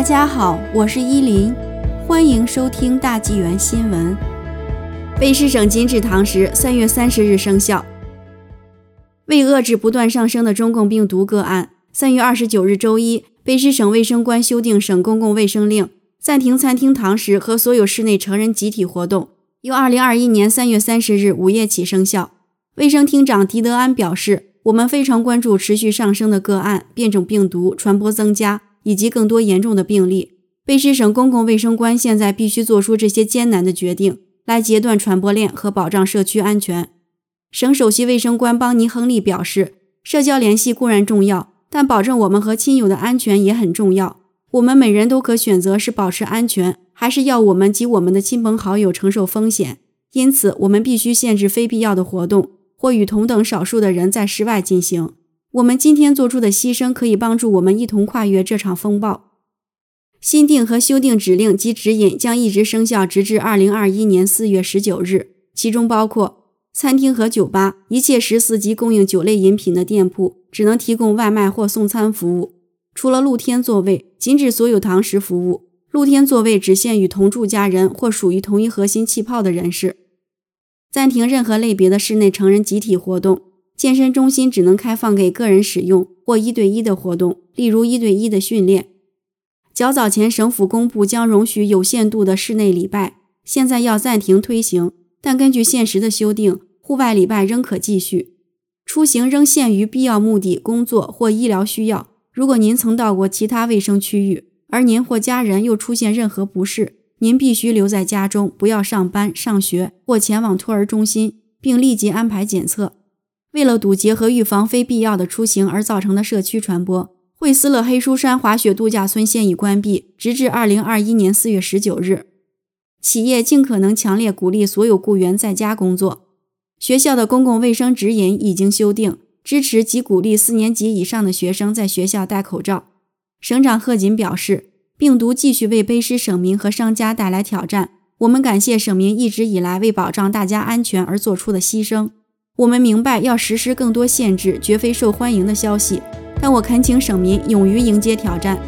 大家好，我是依林，欢迎收听大纪元新闻。卑诗省禁止堂食，三月三十日生效。为遏制不断上升的中共病毒个案，三月二十九日周一，卑诗省卫生官修订省公共卫生令，暂停餐厅堂食和所有室内成人集体活动，由二零二一年三月三十日午夜起生效。卫生厅长狄德安表示：“我们非常关注持续上升的个案、变种病毒传播增加。”以及更多严重的病例，卑诗省公共卫生官现在必须做出这些艰难的决定，来截断传播链和保障社区安全。省首席卫生官邦尼·亨利表示：“社交联系固然重要，但保证我们和亲友的安全也很重要。我们每人都可选择是保持安全，还是要我们及我们的亲朋好友承受风险。因此，我们必须限制非必要的活动，或与同等少数的人在室外进行。”我们今天做出的牺牲可以帮助我们一同跨越这场风暴。新定和修订指令及指引将一直生效，直至二零二一年四月十九日。其中包括餐厅和酒吧、一切十四级供应酒类饮品的店铺只能提供外卖或送餐服务，除了露天座位，禁止所有堂食服务。露天座位只限于同住家人或属于同一核心气泡的人士。暂停任何类别的室内成人集体活动。健身中心只能开放给个人使用或一对一的活动，例如一对一的训练。较早前，省府公布将容许有限度的室内礼拜，现在要暂停推行，但根据现实的修订，户外礼拜仍可继续。出行仍限于必要目的、工作或医疗需要。如果您曾到过其他卫生区域，而您或家人又出现任何不适，您必须留在家中，不要上班、上学或前往托儿中心，并立即安排检测。为了堵截和预防非必要的出行而造成的社区传播，惠斯勒黑书山滑雪度假村现已关闭，直至二零二一年四月十九日。企业尽可能强烈鼓励所有雇员在家工作。学校的公共卫生指引已经修订，支持及鼓励四年级以上的学生在学校戴口罩。省长贺锦表示，病毒继续为卑诗省民和商家带来挑战。我们感谢省民一直以来为保障大家安全而做出的牺牲。我们明白要实施更多限制绝非受欢迎的消息，但我恳请省民勇于迎接挑战。